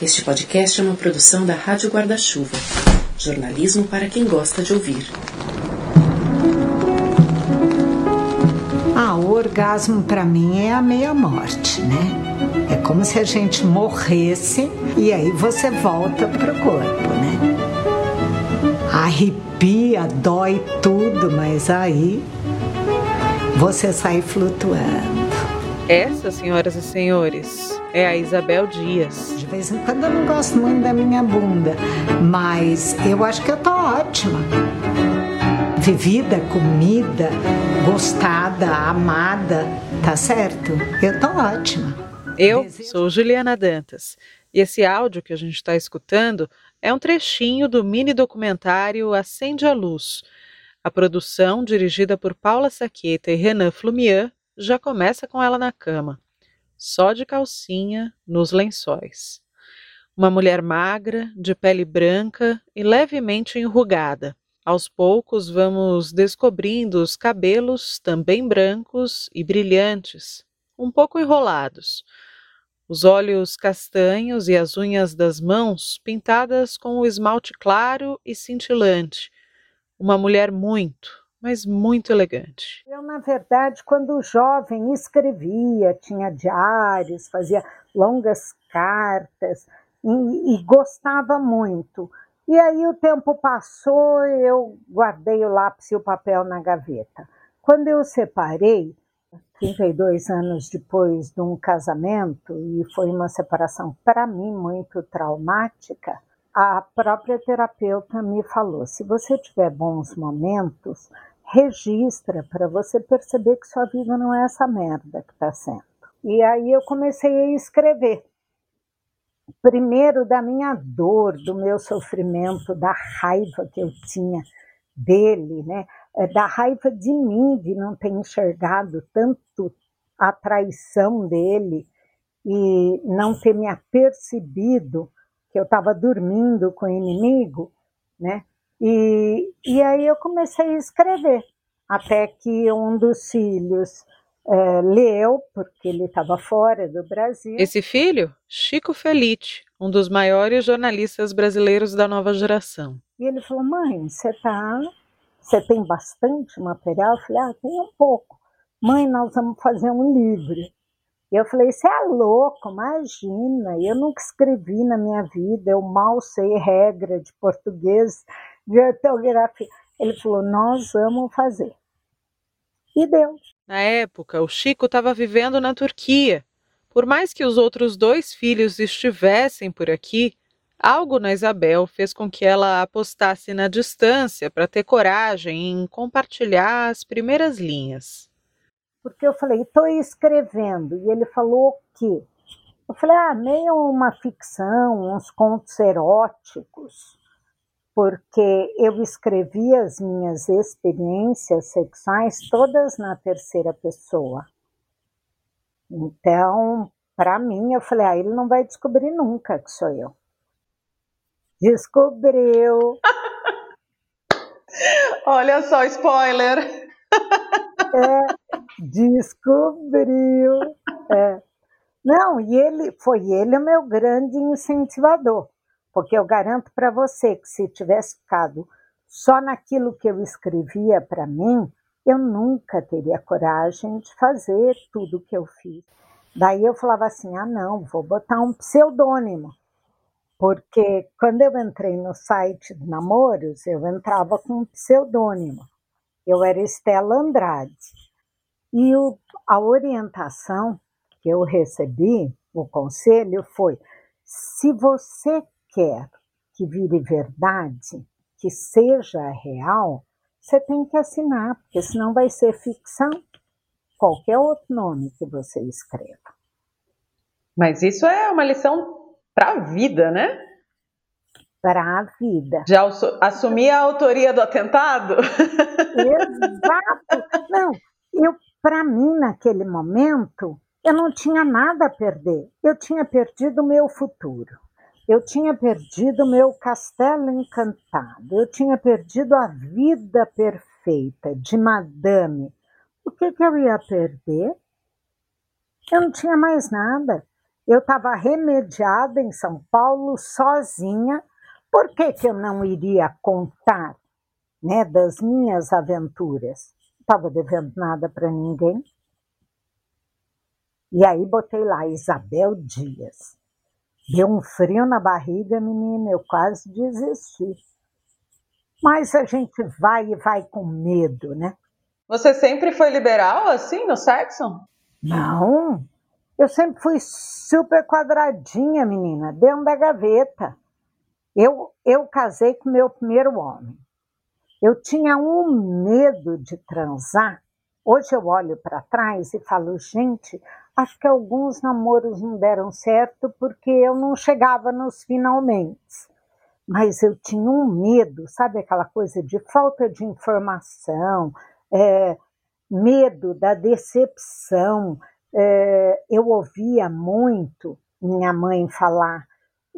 Este podcast é uma produção da Rádio Guarda-Chuva. Jornalismo para quem gosta de ouvir. Ah, o orgasmo para mim é a meia-morte, né? É como se a gente morresse e aí você volta pro corpo, né? Arrepia, dói tudo, mas aí você sai flutuando. Essa, senhoras e senhores, é a Isabel Dias. De vez em quando eu não gosto muito da minha bunda, mas eu acho que eu tô ótima. Vivida, comida, gostada, amada, tá certo? Eu tô ótima. Eu sou Juliana Dantas e esse áudio que a gente está escutando é um trechinho do mini documentário Acende a Luz. A produção, dirigida por Paula Saqueta e Renan Flumian, já começa com ela na cama, só de calcinha, nos lençóis. Uma mulher magra, de pele branca e levemente enrugada. Aos poucos vamos descobrindo os cabelos também brancos e brilhantes, um pouco enrolados. Os olhos castanhos e as unhas das mãos pintadas com o esmalte claro e cintilante. Uma mulher muito, mas muito elegante. Eu, na verdade, quando jovem, escrevia, tinha diários, fazia longas cartas e, e gostava muito. E aí o tempo passou, eu guardei o lápis e o papel na gaveta. Quando eu separei, 32 anos depois de um casamento, e foi uma separação para mim muito traumática, a própria terapeuta me falou: se você tiver bons momentos, registra para você perceber que sua vida não é essa merda que está sendo. E aí eu comecei a escrever. Primeiro da minha dor, do meu sofrimento, da raiva que eu tinha dele, né? É, da raiva de mim de não ter enxergado tanto a traição dele e não ter me apercebido que eu estava dormindo com o inimigo, né? E, e aí eu comecei a escrever, até que um dos filhos é, leu, porque ele estava fora do Brasil. Esse filho, Chico Felite, um dos maiores jornalistas brasileiros da nova geração. E ele falou: Mãe, você tá, você tem bastante material? Eu falei: Ah, tem um pouco. Mãe, nós vamos fazer um livro. Eu falei, você é louco, imagina, eu nunca escrevi na minha vida, eu mal sei regra de português, de ortografia. Ele falou: Nós vamos fazer. E deu. Na época, o Chico estava vivendo na Turquia. Por mais que os outros dois filhos estivessem por aqui, algo na Isabel fez com que ela apostasse na distância para ter coragem em compartilhar as primeiras linhas. Porque eu falei, estou escrevendo. E ele falou o quê? Eu falei, ah, meio uma ficção, uns contos eróticos porque eu escrevi as minhas experiências sexuais todas na terceira pessoa. Então, para mim, eu falei, ah, ele não vai descobrir nunca que sou eu. Descobriu. Olha só, spoiler. É, descobriu. É. Não, e ele foi ele o meu grande incentivador. Porque eu garanto para você que se tivesse ficado só naquilo que eu escrevia para mim, eu nunca teria coragem de fazer tudo o que eu fiz. Daí eu falava assim: ah, não, vou botar um pseudônimo. Porque quando eu entrei no site de namoros, eu entrava com um pseudônimo. Eu era Estela Andrade. E o, a orientação que eu recebi, o conselho, foi: se você quer que vire verdade, que seja real, você tem que assinar, porque senão vai ser ficção. Qualquer outro nome que você escreva. Mas isso é uma lição para a vida, né? Para a vida. Já assumir a autoria do atentado? Exato. Não, eu, para mim, naquele momento, eu não tinha nada a perder. Eu tinha perdido o meu futuro. Eu tinha perdido meu castelo encantado, eu tinha perdido a vida perfeita de madame. O que, que eu ia perder? Eu não tinha mais nada. Eu estava remediada em São Paulo sozinha. Por que, que eu não iria contar né, das minhas aventuras? Não estava devendo nada para ninguém. E aí botei lá Isabel Dias. Deu um frio na barriga, menina, eu quase desisti. Mas a gente vai e vai com medo, né? Você sempre foi liberal assim no sexo? Não. Eu sempre fui super quadradinha, menina, dentro da gaveta. Eu, eu casei com meu primeiro homem. Eu tinha um medo de transar. Hoje eu olho para trás e falo, gente, acho que alguns namoros não deram certo porque eu não chegava nos finalmente mas eu tinha um medo, sabe aquela coisa de falta de informação, é, medo da decepção. É, eu ouvia muito minha mãe falar: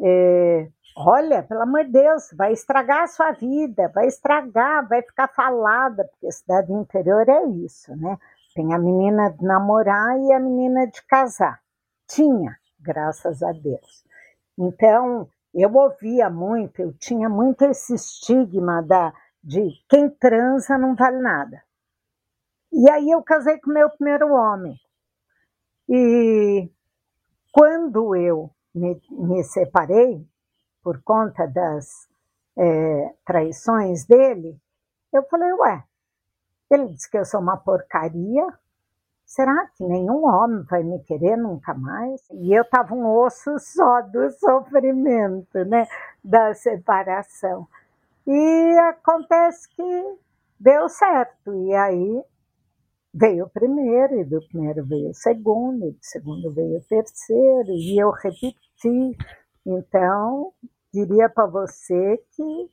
é, olha, pelo amor de Deus, vai estragar a sua vida, vai estragar, vai ficar falada, porque cidade interior é isso, né? Tem a menina de namorar e a menina de casar. Tinha, graças a Deus. Então, eu ouvia muito, eu tinha muito esse estigma da, de quem transa não vale nada. E aí eu casei com meu primeiro homem. E quando eu me, me separei, por conta das é, traições dele, eu falei, ué, ele disse que eu sou uma porcaria, será que nenhum homem vai me querer nunca mais? E eu estava um osso só do sofrimento, né, da separação. E acontece que deu certo. E aí veio o primeiro, e do primeiro veio o segundo, e do segundo veio o terceiro, e eu repeti. Então, diria para você que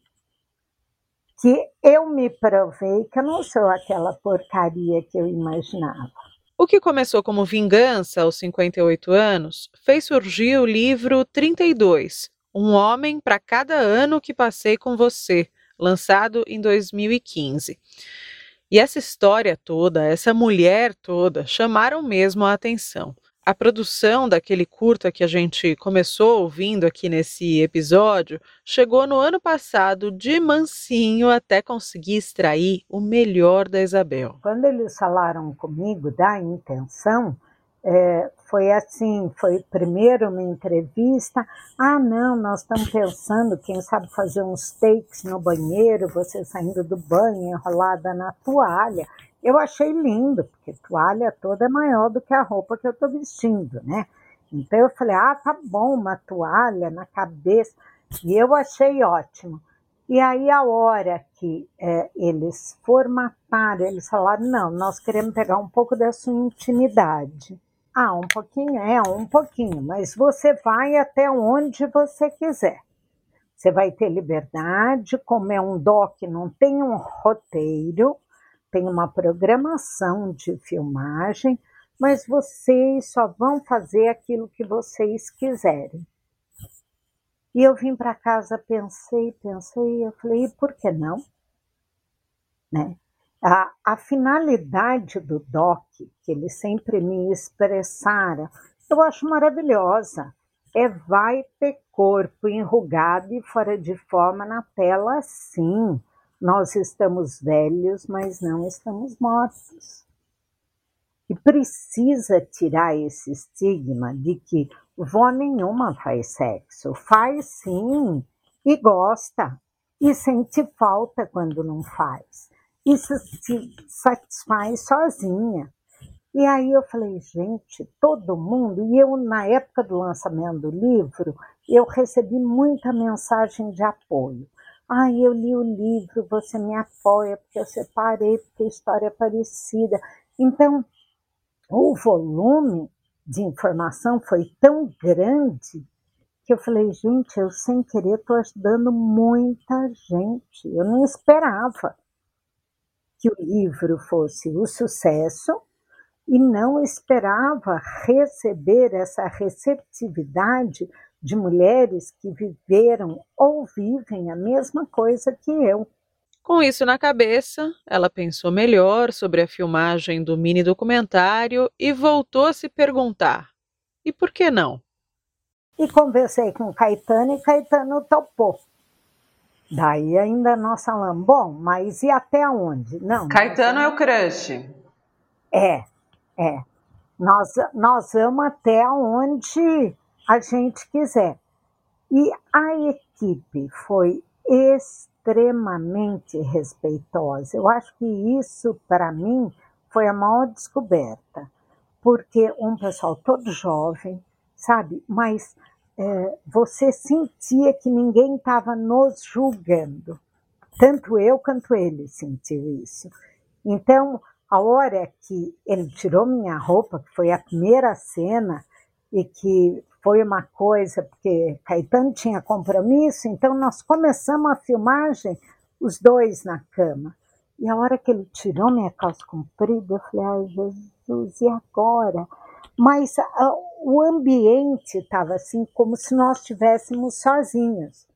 que eu me provei que eu não sou aquela porcaria que eu imaginava. O que começou como vingança aos 58 anos fez surgir o livro 32, Um Homem para Cada Ano que Passei com Você, lançado em 2015. E essa história toda, essa mulher toda, chamaram mesmo a atenção. A produção daquele curta que a gente começou ouvindo aqui nesse episódio chegou no ano passado de mansinho até conseguir extrair o melhor da Isabel. Quando eles falaram comigo da intenção, é, foi assim, foi primeiro uma entrevista, ah não, nós estamos pensando, quem sabe fazer uns takes no banheiro, você saindo do banho, enrolada na toalha. Eu achei lindo, porque toalha toda é maior do que a roupa que eu estou vestindo, né? Então eu falei, ah, tá bom, uma toalha na cabeça. E eu achei ótimo. E aí, a hora que é, eles formataram, eles falaram: não, nós queremos pegar um pouco da sua intimidade. Ah, um pouquinho, é, um pouquinho, mas você vai até onde você quiser. Você vai ter liberdade, como é um doc, não tem um roteiro, tem uma programação de filmagem, mas vocês só vão fazer aquilo que vocês quiserem. E eu vim para casa, pensei, pensei, eu falei, e por que não? Né? A, a finalidade do DOC, que ele sempre me expressara, eu acho maravilhosa. É vai ter corpo enrugado e fora de forma na tela, sim. Nós estamos velhos, mas não estamos mortos. E precisa tirar esse estigma de que vó nenhuma faz sexo. Faz sim, e gosta, e sente falta quando não faz. Isso se satisfaz sozinha. E aí eu falei, gente, todo mundo, e eu na época do lançamento do livro, eu recebi muita mensagem de apoio. Ah, eu li o livro, você me apoia, porque eu separei, porque a história é parecida. Então, o volume de informação foi tão grande que eu falei, gente, eu sem querer estou ajudando muita gente. Eu não esperava que o livro fosse o sucesso e não esperava receber essa receptividade de mulheres que viveram ou vivem a mesma coisa que eu. Com isso na cabeça, ela pensou melhor sobre a filmagem do mini documentário e voltou a se perguntar: e por que não? E conversei com o Caetano e Caetano topou. Daí ainda nós falamos, bom, mas e até onde? Não. Caetano é o crush. É, é. Nós, nós vamos até onde a gente quiser. E a equipe foi extremamente respeitosa. Eu acho que isso, para mim, foi a maior descoberta, porque um pessoal todo jovem, sabe, mas é, você sentia que ninguém estava nos julgando. Tanto eu quanto ele sentiu isso. Então, a hora que ele tirou minha roupa, que foi a primeira cena, e que foi uma coisa, porque Caetano tinha compromisso, então nós começamos a filmagem, os dois na cama. E a hora que ele tirou minha calça comprida, eu falei, ai Jesus, e agora? Mas uh, o ambiente estava assim, como se nós estivéssemos sozinhos.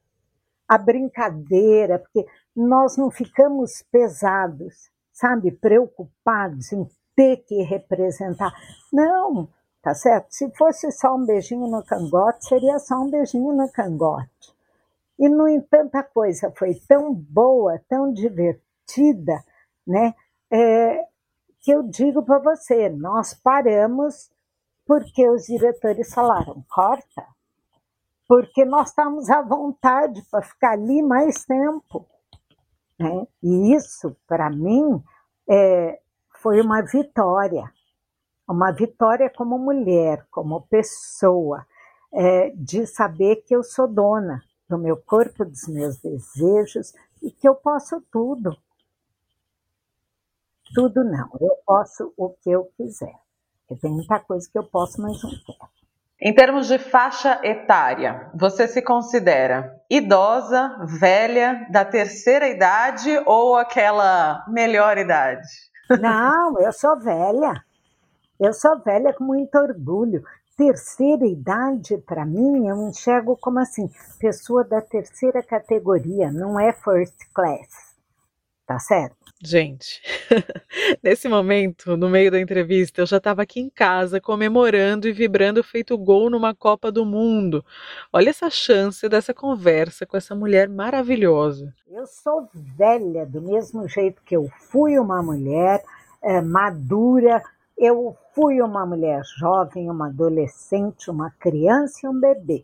A brincadeira, porque nós não ficamos pesados, sabe, preocupados em ter que representar. Não, tá certo? Se fosse só um beijinho no cangote, seria só um beijinho no cangote. E, no entanto, a coisa foi tão boa, tão divertida, né? É, que eu digo para você, nós paramos porque os diretores falaram, corta, porque nós estamos à vontade para ficar ali mais tempo. Né? E isso, para mim, é, foi uma vitória, uma vitória como mulher, como pessoa, é, de saber que eu sou dona do meu corpo, dos meus desejos e que eu posso tudo. Tudo não, eu posso o que eu quiser. Porque tem muita coisa que eu posso, mas não quero. Em termos de faixa etária, você se considera idosa, velha, da terceira idade ou aquela melhor idade? Não, eu sou velha. Eu sou velha com muito orgulho. Terceira idade, para mim, eu enxergo como assim, pessoa da terceira categoria, não é first class. Tá certo? Gente, nesse momento, no meio da entrevista, eu já estava aqui em casa comemorando e vibrando feito gol numa Copa do Mundo. Olha essa chance dessa conversa com essa mulher maravilhosa. Eu sou velha, do mesmo jeito que eu fui uma mulher é, madura, eu fui uma mulher jovem, uma adolescente, uma criança e um bebê.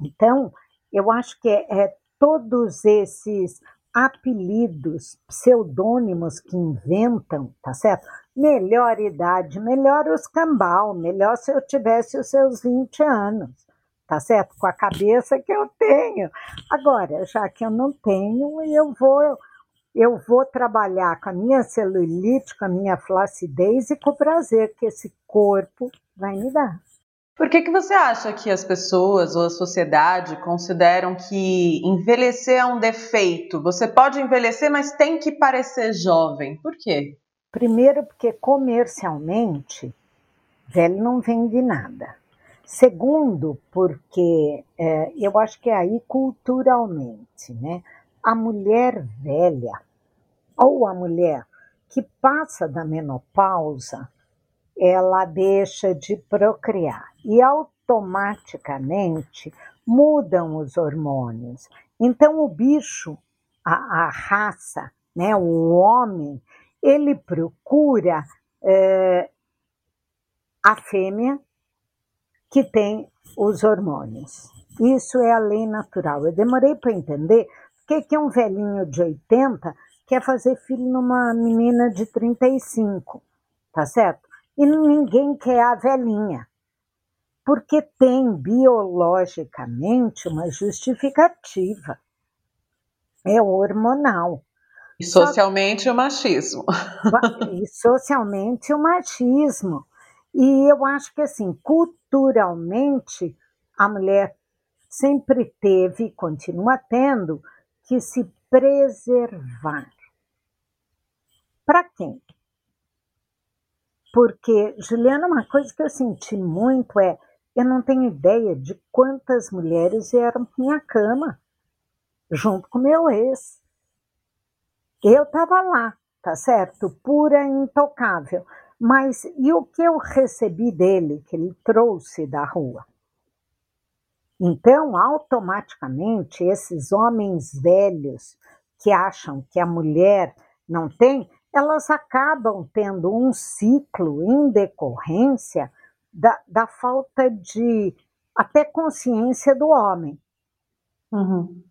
Então, eu acho que é, é todos esses apelidos, pseudônimos que inventam, tá certo? Melhor idade, melhor os cambal, melhor se eu tivesse os seus 20 anos, tá certo? Com a cabeça que eu tenho. Agora, já que eu não tenho, eu vou eu vou trabalhar com a minha celulite, com a minha flacidez e com o prazer que esse corpo vai me dar. Por que, que você acha que as pessoas ou a sociedade consideram que envelhecer é um defeito? Você pode envelhecer, mas tem que parecer jovem. Por quê? Primeiro, porque comercialmente, velho não vende nada. Segundo, porque é, eu acho que é aí culturalmente, né? A mulher velha ou a mulher que passa da menopausa, ela deixa de procriar e automaticamente mudam os hormônios. Então, o bicho, a, a raça, né, o homem, ele procura é, a fêmea que tem os hormônios. Isso é a lei natural. Eu demorei para entender porque que um velhinho de 80 quer fazer filho numa menina de 35, tá certo? e ninguém quer a velhinha, porque tem biologicamente uma justificativa. É hormonal. E socialmente o machismo. E socialmente o machismo. E eu acho que assim, culturalmente, a mulher sempre teve e continua tendo que se preservar. Para quem? Porque, Juliana, uma coisa que eu senti muito é, eu não tenho ideia de quantas mulheres vieram para minha cama, junto com meu ex. Eu estava lá, tá certo? Pura e intocável. Mas e o que eu recebi dele, que ele trouxe da rua? Então, automaticamente, esses homens velhos que acham que a mulher não tem, elas acabam tendo um ciclo em decorrência da, da falta de até consciência do homem. Uhum.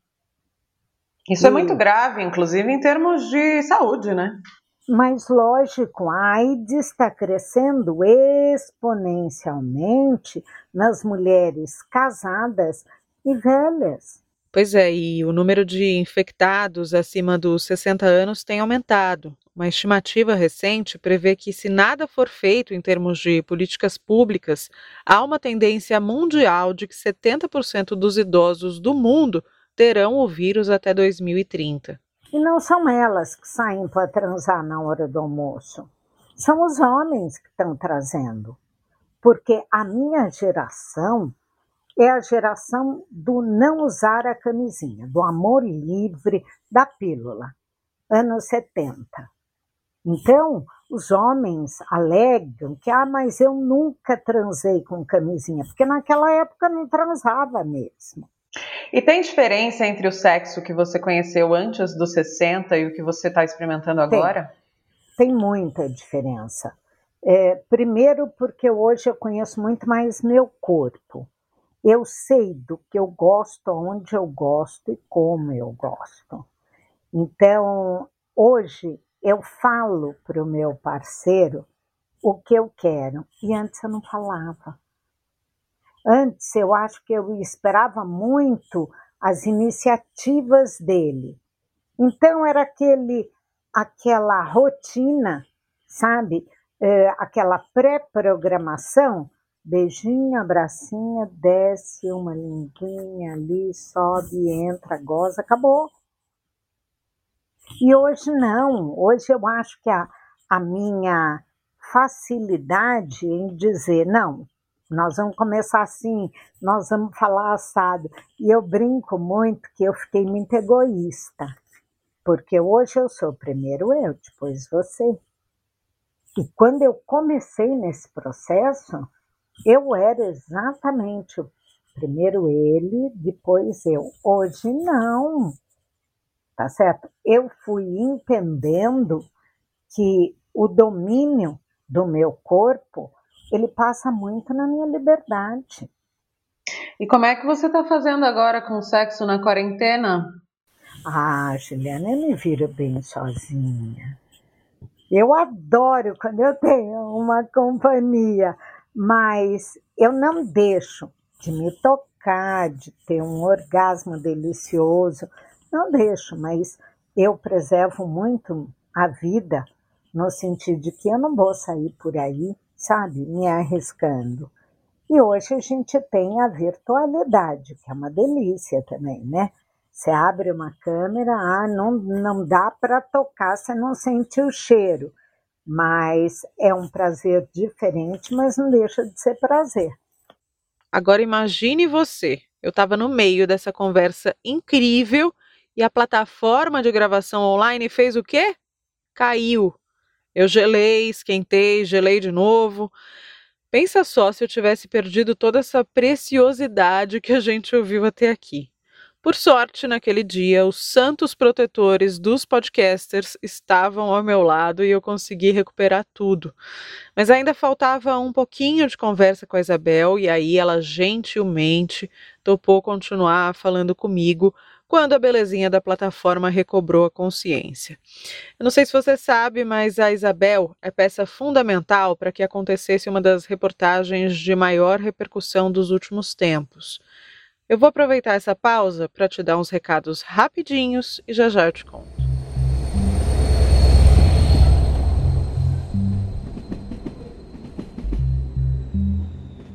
Isso e... é muito grave, inclusive em termos de saúde, né? Mas, lógico, a AIDS está crescendo exponencialmente nas mulheres casadas e velhas. Pois é, e o número de infectados acima dos 60 anos tem aumentado. Uma estimativa recente prevê que, se nada for feito em termos de políticas públicas, há uma tendência mundial de que 70% dos idosos do mundo terão o vírus até 2030. E não são elas que saem para transar na hora do almoço. São os homens que estão trazendo. Porque a minha geração é a geração do não usar a camisinha, do amor livre, da pílula, anos 70. Então, os homens alegam que, ah, mas eu nunca transei com camisinha, porque naquela época não transava mesmo. E tem diferença entre o sexo que você conheceu antes dos 60 e o que você está experimentando agora? Tem, tem muita diferença. É, primeiro, porque hoje eu conheço muito mais meu corpo. Eu sei do que eu gosto, onde eu gosto e como eu gosto. Então, hoje eu falo para o meu parceiro o que eu quero. E antes eu não falava. Antes eu acho que eu esperava muito as iniciativas dele. Então era aquele, aquela rotina, sabe? É, aquela pré-programação, beijinho, abracinho, desce uma linguinha ali, sobe, entra, goza, acabou. E hoje não, hoje eu acho que a, a minha facilidade em dizer, não, nós vamos começar assim, nós vamos falar assado. E eu brinco muito que eu fiquei muito egoísta, porque hoje eu sou primeiro eu, depois você. E quando eu comecei nesse processo, eu era exatamente o primeiro ele, depois eu. Hoje não, tá certo? Eu fui entendendo que o domínio do meu corpo ele passa muito na minha liberdade. E como é que você está fazendo agora com o sexo na quarentena? Ah, Juliana, eu me viro bem sozinha. Eu adoro quando eu tenho uma companhia, mas eu não deixo de me tocar, de ter um orgasmo delicioso. Não deixo, mas eu preservo muito a vida no sentido de que eu não vou sair por aí sabe, me arriscando. E hoje a gente tem a virtualidade, que é uma delícia também, né? Você abre uma câmera, ah, não, não dá para tocar, você não sente o cheiro. Mas é um prazer diferente, mas não deixa de ser prazer. Agora imagine você, eu estava no meio dessa conversa incrível e a plataforma de gravação online fez o quê? Caiu. Eu gelei, esquentei, gelei de novo. Pensa só se eu tivesse perdido toda essa preciosidade que a gente ouviu até aqui. Por sorte, naquele dia, os santos protetores dos podcasters estavam ao meu lado e eu consegui recuperar tudo. Mas ainda faltava um pouquinho de conversa com a Isabel e aí ela gentilmente topou continuar falando comigo quando a belezinha da plataforma recobrou a consciência. Eu não sei se você sabe, mas a Isabel é peça fundamental para que acontecesse uma das reportagens de maior repercussão dos últimos tempos. Eu vou aproveitar essa pausa para te dar uns recados rapidinhos e já já eu te conto.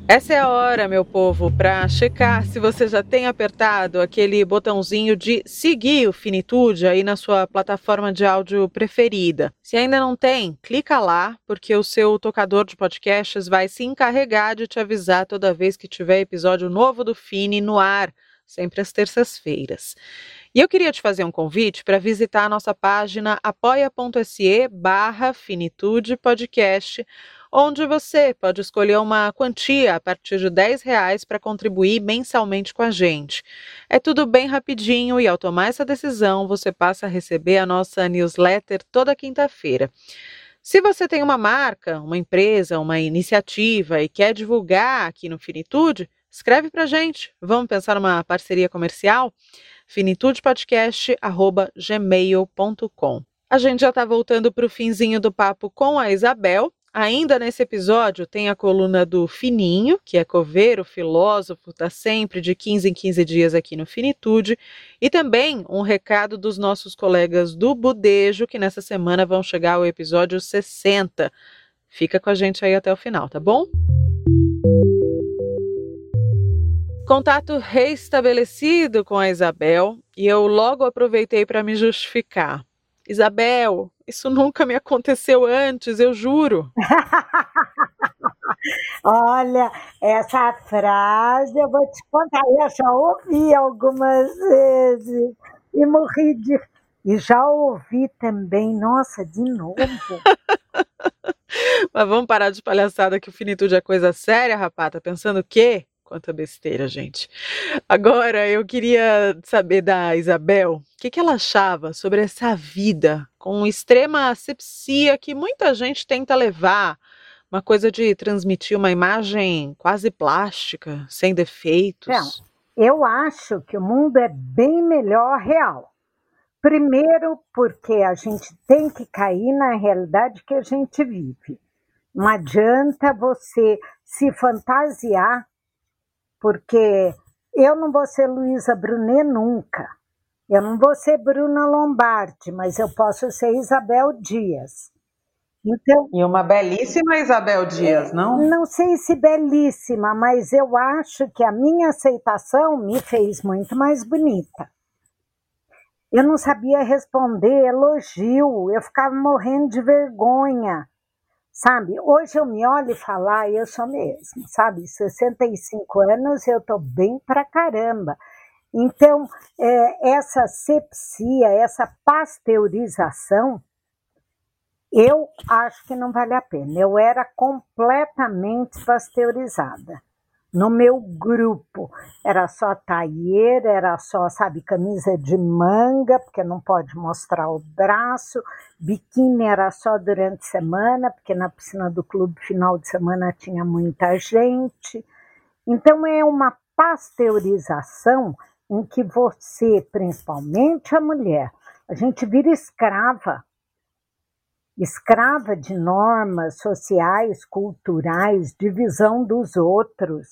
Essa é a hora, meu povo, para checar se você já tem apertado aquele botãozinho de seguir o Finitude aí na sua plataforma de áudio preferida. Se ainda não tem, clica lá, porque o seu tocador de podcasts vai se encarregar de te avisar toda vez que tiver episódio novo do Fini no ar, sempre às terças-feiras. E eu queria te fazer um convite para visitar a nossa página apoia.se barra onde você pode escolher uma quantia a partir de 10 reais para contribuir mensalmente com a gente. É tudo bem rapidinho e ao tomar essa decisão, você passa a receber a nossa newsletter toda quinta-feira. Se você tem uma marca, uma empresa, uma iniciativa e quer divulgar aqui no Finitude, escreve para gente. Vamos pensar numa parceria comercial? finitudepodcast.gmail.com A gente já está voltando para o finzinho do papo com a Isabel Ainda nesse episódio tem a coluna do Fininho, que é coveiro, filósofo, está sempre de 15 em 15 dias aqui no Finitude, e também um recado dos nossos colegas do Budejo, que nessa semana vão chegar ao episódio 60. Fica com a gente aí até o final, tá bom? Contato reestabelecido com a Isabel e eu logo aproveitei para me justificar. Isabel, isso nunca me aconteceu antes, eu juro. Olha, essa frase eu vou te contar, eu já ouvi algumas vezes e morri de. E já ouvi também, nossa, de novo. Mas vamos parar de palhaçada que o finitude é coisa séria, rapaz. Tá pensando o quê? Quanta besteira, gente. Agora, eu queria saber da Isabel o que, que ela achava sobre essa vida com extrema asepsia que muita gente tenta levar. Uma coisa de transmitir uma imagem quase plástica, sem defeitos. Não, eu acho que o mundo é bem melhor real. Primeiro, porque a gente tem que cair na realidade que a gente vive. Não adianta você se fantasiar porque eu não vou ser Luísa Brunet nunca. Eu não vou ser Bruna Lombardi, mas eu posso ser Isabel Dias. Então, e uma belíssima Isabel Dias, não? Não sei se belíssima, mas eu acho que a minha aceitação me fez muito mais bonita. Eu não sabia responder elogio, eu ficava morrendo de vergonha sabe? Hoje eu me olho e falo, ah, eu sou mesmo, sabe? 65 anos eu tô bem pra caramba. Então, é, essa sepsia, essa pasteurização, eu acho que não vale a pena. Eu era completamente pasteurizada no meu grupo. Era só taieira, era só, sabe, camisa de manga, porque não pode mostrar o braço, biquíni era só durante semana, porque na piscina do clube final de semana tinha muita gente. Então é uma pasteurização em que você, principalmente a mulher, a gente vira escrava escrava de normas sociais, culturais, de visão dos outros.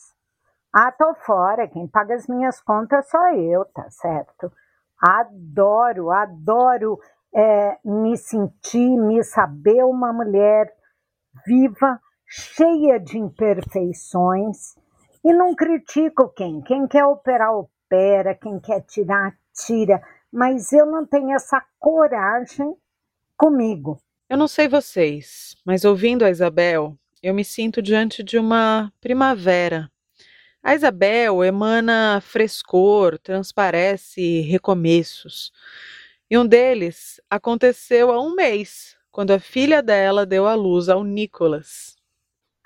Ah, tô fora, quem paga as minhas contas sou eu, tá certo? Adoro, adoro é, me sentir, me saber uma mulher viva, cheia de imperfeições, e não critico quem. Quem quer operar, opera, quem quer tirar, tira, mas eu não tenho essa coragem comigo. Eu não sei vocês, mas ouvindo a Isabel, eu me sinto diante de uma primavera. A Isabel emana frescor, transparece recomeços. E um deles aconteceu há um mês, quando a filha dela deu à luz ao Nicolas.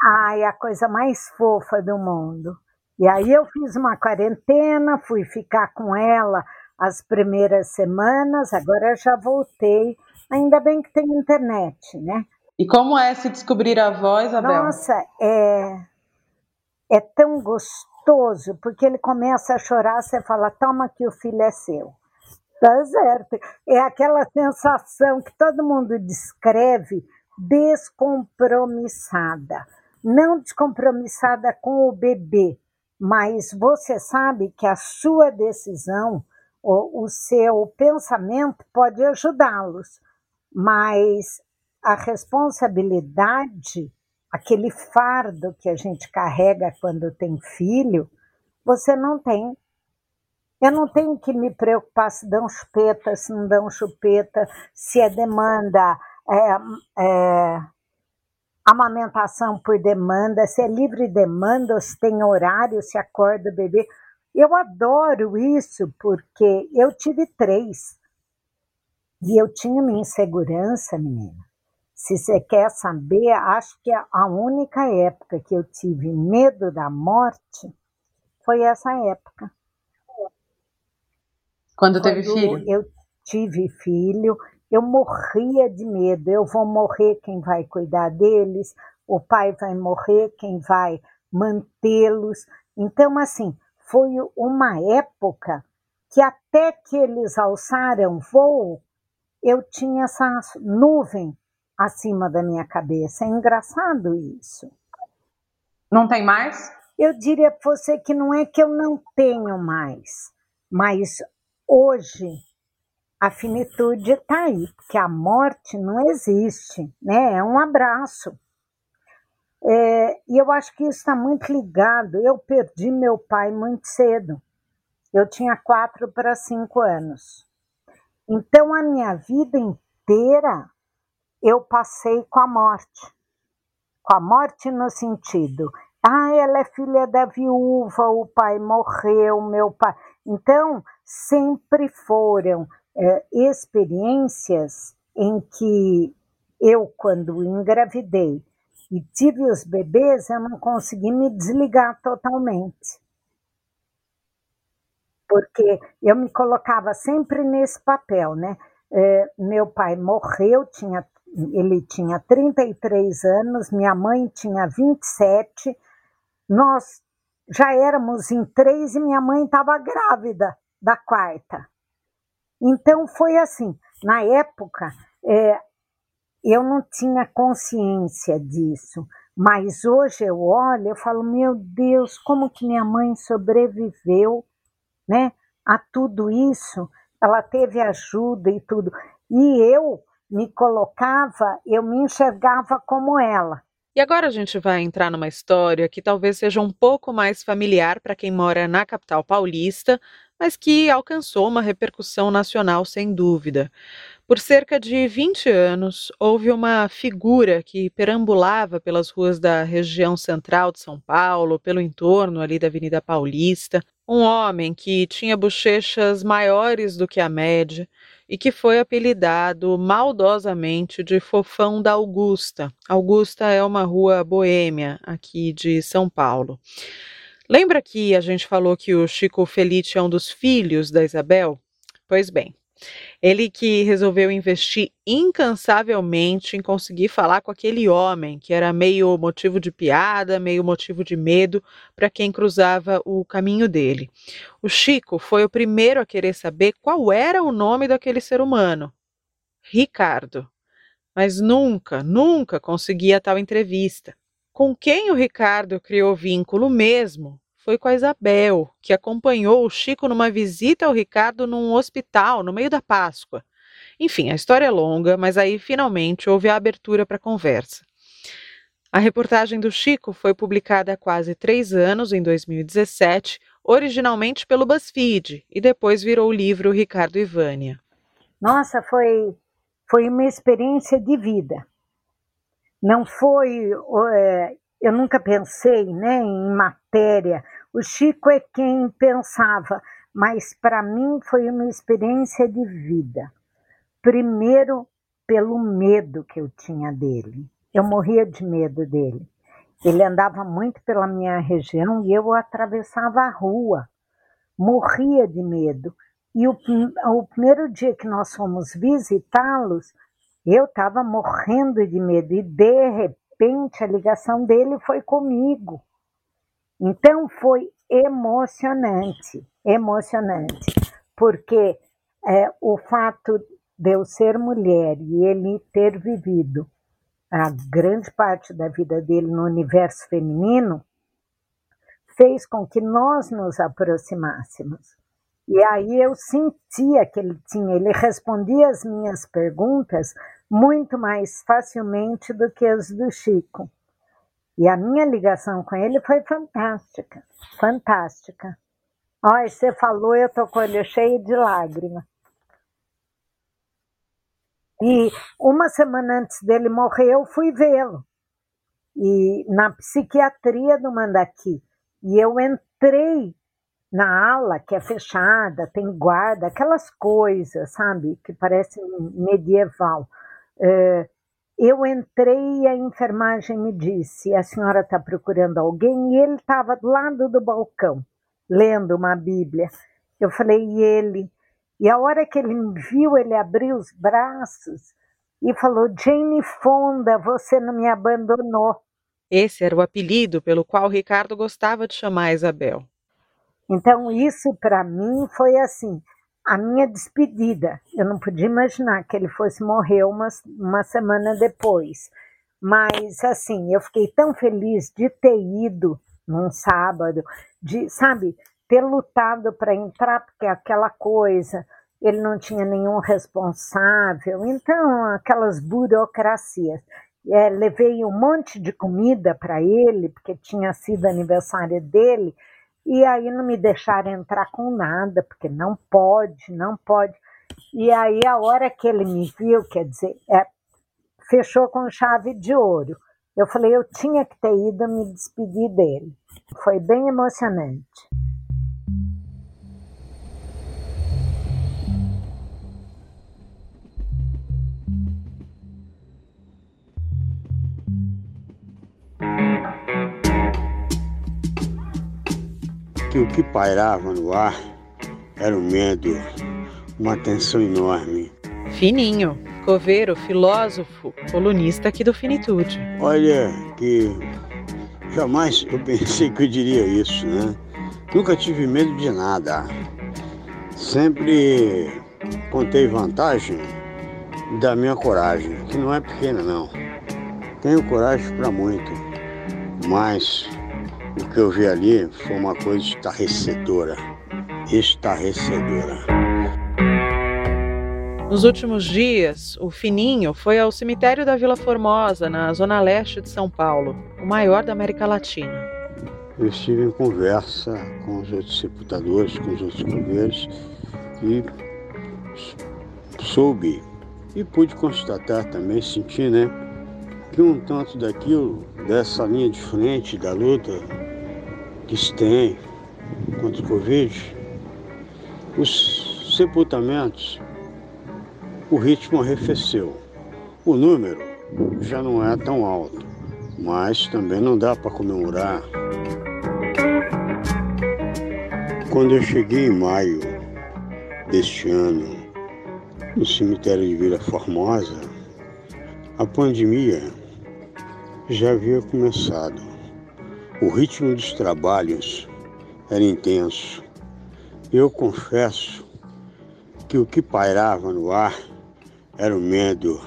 Ai, a coisa mais fofa do mundo. E aí eu fiz uma quarentena, fui ficar com ela as primeiras semanas, agora já voltei Ainda bem que tem internet, né? E como é se descobrir a voz, Abel? Nossa, é, é tão gostoso, porque ele começa a chorar, você fala, toma que o filho é seu. Tá certo. É aquela sensação que todo mundo descreve descompromissada. Não descompromissada com o bebê, mas você sabe que a sua decisão, o, o seu pensamento pode ajudá-los mas a responsabilidade, aquele fardo que a gente carrega quando tem filho, você não tem. Eu não tenho que me preocupar se dão chupeta, se não dão chupeta, se é demanda, é, é, amamentação por demanda, se é livre demanda, se tem horário, se acorda o bebê. Eu adoro isso porque eu tive três. E eu tinha minha insegurança, menina. Se você quer saber, acho que a única época que eu tive medo da morte foi essa época. Quando, Quando teve filho? Eu tive filho, eu morria de medo. Eu vou morrer, quem vai cuidar deles? O pai vai morrer, quem vai mantê-los? Então, assim, foi uma época que até que eles alçaram voo, eu tinha essa nuvem acima da minha cabeça. É engraçado isso. Não tem mais? Eu diria para você que não é que eu não tenho mais, mas hoje a finitude está aí, porque a morte não existe, né? É um abraço. É, e eu acho que isso está muito ligado. Eu perdi meu pai muito cedo. Eu tinha quatro para cinco anos. Então a minha vida inteira eu passei com a morte. Com a morte no sentido, ah, ela é filha da viúva, o pai morreu, meu pai. Então, sempre foram é, experiências em que eu, quando engravidei e tive os bebês, eu não consegui me desligar totalmente. Porque eu me colocava sempre nesse papel, né? É, meu pai morreu, tinha, ele tinha 33 anos, minha mãe tinha 27, nós já éramos em três e minha mãe estava grávida da quarta. Então foi assim, na época é, eu não tinha consciência disso, mas hoje eu olho e falo, meu Deus, como que minha mãe sobreviveu, né, a tudo isso, ela teve ajuda e tudo, e eu me colocava, eu me enxergava como ela. E agora a gente vai entrar numa história que talvez seja um pouco mais familiar para quem mora na capital paulista, mas que alcançou uma repercussão nacional sem dúvida. Por cerca de 20 anos, houve uma figura que perambulava pelas ruas da região central de São Paulo, pelo entorno ali da Avenida Paulista, um homem que tinha bochechas maiores do que a média e que foi apelidado maldosamente de Fofão da Augusta. Augusta é uma rua boêmia aqui de São Paulo. Lembra que a gente falou que o Chico Felice é um dos filhos da Isabel? Pois bem, ele que resolveu investir incansavelmente em conseguir falar com aquele homem que era meio motivo de piada, meio motivo de medo para quem cruzava o caminho dele. O Chico foi o primeiro a querer saber qual era o nome daquele ser humano. Ricardo. Mas nunca, nunca conseguia tal entrevista. Com quem o Ricardo criou vínculo mesmo foi com a Isabel, que acompanhou o Chico numa visita ao Ricardo num hospital no meio da Páscoa. Enfim, a história é longa, mas aí finalmente houve a abertura para a conversa. A reportagem do Chico foi publicada há quase três anos, em 2017, originalmente pelo BuzzFeed, e depois virou o livro Ricardo e Vânia. Nossa, foi, foi uma experiência de vida não foi. É, eu nunca pensei né, em matéria. O Chico é quem pensava, mas para mim foi uma experiência de vida. Primeiro, pelo medo que eu tinha dele. Eu morria de medo dele. Ele andava muito pela minha região e eu atravessava a rua. Morria de medo. E o, o primeiro dia que nós fomos visitá-los, eu estava morrendo de medo e de repente a ligação dele foi comigo. Então foi emocionante, emocionante, porque é, o fato de eu ser mulher e ele ter vivido a grande parte da vida dele no universo feminino fez com que nós nos aproximássemos. E aí eu sentia que ele tinha, ele respondia as minhas perguntas muito mais facilmente do que as do Chico. E a minha ligação com ele foi fantástica, fantástica. Olha, você falou, eu tô com o olho cheio de lágrimas. E uma semana antes dele morrer, eu fui vê-lo. E na psiquiatria do Mandaqui. E eu entrei na ala que é fechada, tem guarda, aquelas coisas, sabe, que parecem medieval. É, eu entrei e a enfermagem me disse: a senhora está procurando alguém? E ele estava do lado do balcão, lendo uma Bíblia. Eu falei: e ele? E a hora que ele me viu, ele abriu os braços e falou: Jane Fonda, você não me abandonou. Esse era o apelido pelo qual Ricardo gostava de chamar Isabel. Então, isso para mim foi assim: a minha despedida. Eu não podia imaginar que ele fosse morrer uma, uma semana depois. Mas, assim, eu fiquei tão feliz de ter ido num sábado, de, sabe, ter lutado para entrar, porque aquela coisa, ele não tinha nenhum responsável, então, aquelas burocracias. É, levei um monte de comida para ele, porque tinha sido aniversário dele, e aí não me deixaram entrar com nada, porque não pode, não pode. E aí a hora que ele me viu, quer dizer, é, fechou com chave de ouro. Eu falei, eu tinha que ter ido me despedir dele. Foi bem emocionante. Que o que pairava no ar era o medo, uma tensão enorme. Fininho, coveiro, filósofo, colunista aqui do Finitude. Olha, que jamais eu pensei que eu diria isso, né? Nunca tive medo de nada. Sempre contei vantagem da minha coragem, que não é pequena não. Tenho coragem para muito, mas o que eu vi ali foi uma coisa estarrecedora. Estarrecedora. Nos últimos dias, o Fininho foi ao cemitério da Vila Formosa, na zona leste de São Paulo, o maior da América Latina. Eu estive em conversa com os outros sepultadores, com os outros coveiros e soube e pude constatar também, sentir, né, que um tanto daquilo, dessa linha de frente da luta, que se tem contra o Covid, os sepultamentos, o ritmo arrefeceu. O número já não é tão alto, mas também não dá para comemorar. Quando eu cheguei em maio deste ano, no cemitério de Vila Formosa, a pandemia já havia começado. O ritmo dos trabalhos era intenso. Eu confesso que o que pairava no ar era o medo,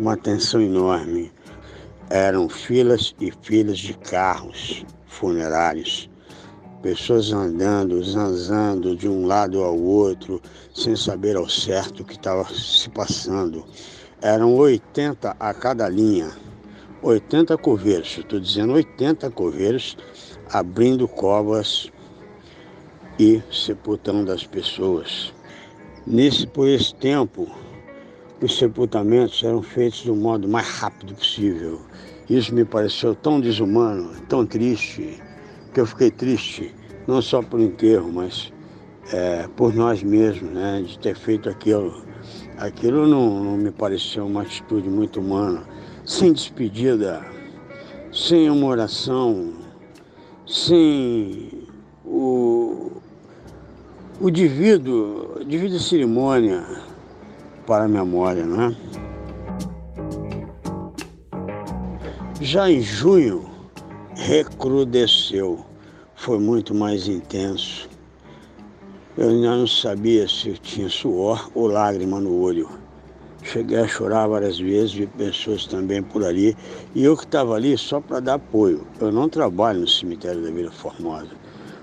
uma tensão enorme. Eram filas e filas de carros funerários, pessoas andando, zanzando de um lado ao outro, sem saber ao certo o que estava se passando. Eram 80 a cada linha 80 coveiros, estou dizendo 80 coveiros, abrindo covas e sepultando as pessoas. Nesse, por esse tempo, os sepultamentos eram feitos do modo mais rápido possível. Isso me pareceu tão desumano, tão triste, que eu fiquei triste, não só por enterro, mas é, por nós mesmos, né, de ter feito aquilo. Aquilo não, não me pareceu uma atitude muito humana sem despedida, sem uma oração, sem o, o devido, devida cerimônia para a memória, não é? Já em junho, recrudesceu, foi muito mais intenso. Eu ainda não sabia se eu tinha suor ou lágrima no olho. Cheguei a chorar várias vezes, vi pessoas também por ali. E eu que estava ali só para dar apoio. Eu não trabalho no cemitério da Vila Formosa.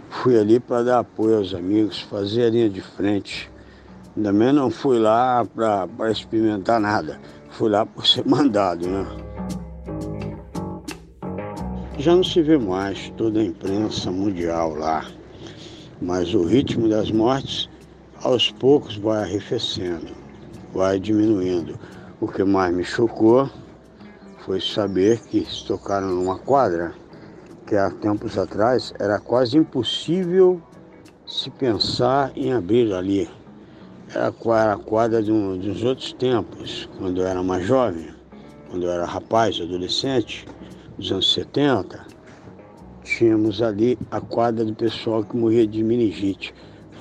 Fui ali para dar apoio aos amigos, fazer a linha de frente. Também não fui lá para experimentar nada. Fui lá por ser mandado, né? Já não se vê mais toda a imprensa mundial lá. Mas o ritmo das mortes aos poucos vai arrefecendo vai diminuindo. O que mais me chocou foi saber que se tocaram numa quadra que há tempos atrás era quase impossível se pensar em abrir ali. Era a quadra um, uns outros tempos, quando eu era mais jovem, quando eu era rapaz, adolescente, dos anos 70, tínhamos ali a quadra do pessoal que morria de meningite.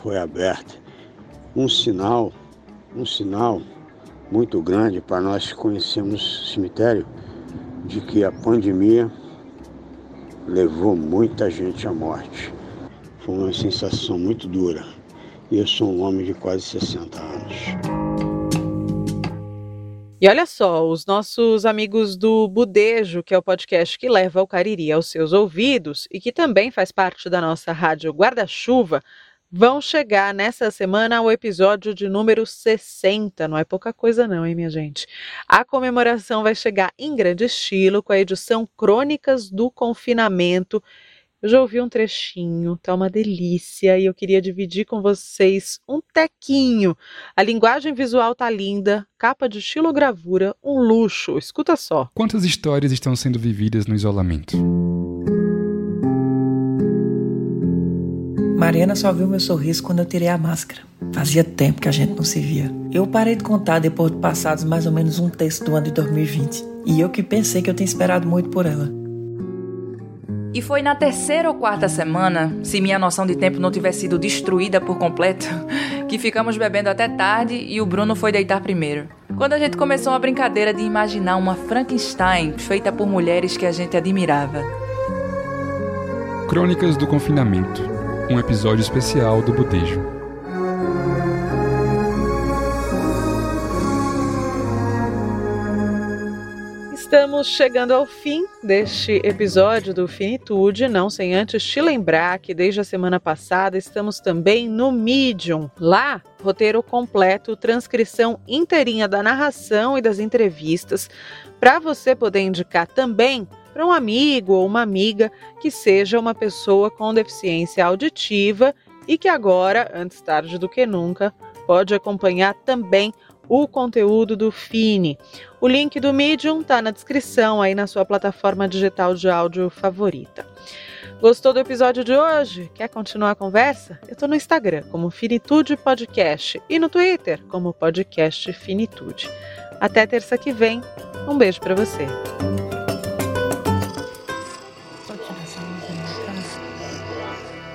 Foi aberta. Um sinal, um sinal muito grande para nós que conhecemos o cemitério de que a pandemia levou muita gente à morte. Foi uma sensação muito dura. Eu sou um homem de quase 60 anos. E olha só, os nossos amigos do Budejo, que é o podcast que leva o Cariri aos seus ouvidos e que também faz parte da nossa rádio Guarda-Chuva, vão chegar nessa semana ao episódio de número 60. Não é pouca coisa, não, hein, minha gente? A comemoração vai chegar em grande estilo com a edição Crônicas do Confinamento. Eu já ouvi um trechinho, tá uma delícia e eu queria dividir com vocês um tequinho. A linguagem visual tá linda, capa de estilogravura, um luxo. Escuta só. Quantas histórias estão sendo vividas no isolamento? Mariana só viu meu sorriso quando eu tirei a máscara. Fazia tempo que a gente não se via. Eu parei de contar depois de passados mais ou menos um terço do ano de 2020. E eu que pensei que eu tinha esperado muito por ela. E foi na terceira ou quarta semana, se minha noção de tempo não tivesse sido destruída por completo, que ficamos bebendo até tarde e o Bruno foi deitar primeiro. Quando a gente começou uma brincadeira de imaginar uma Frankenstein feita por mulheres que a gente admirava. Crônicas do Confinamento um episódio especial do Budejo. Estamos chegando ao fim deste episódio do Finitude, não sem antes te lembrar que desde a semana passada estamos também no Medium. Lá, roteiro completo, transcrição inteirinha da narração e das entrevistas, para você poder indicar também para um amigo ou uma amiga que seja uma pessoa com deficiência auditiva e que agora, antes tarde do que nunca, pode acompanhar também o conteúdo do Fini. O link do Medium está na descrição aí na sua plataforma digital de áudio favorita. Gostou do episódio de hoje? Quer continuar a conversa? Eu estou no Instagram como Finitude Podcast e no Twitter como Podcast Finitude. Até terça que vem. Um beijo para você.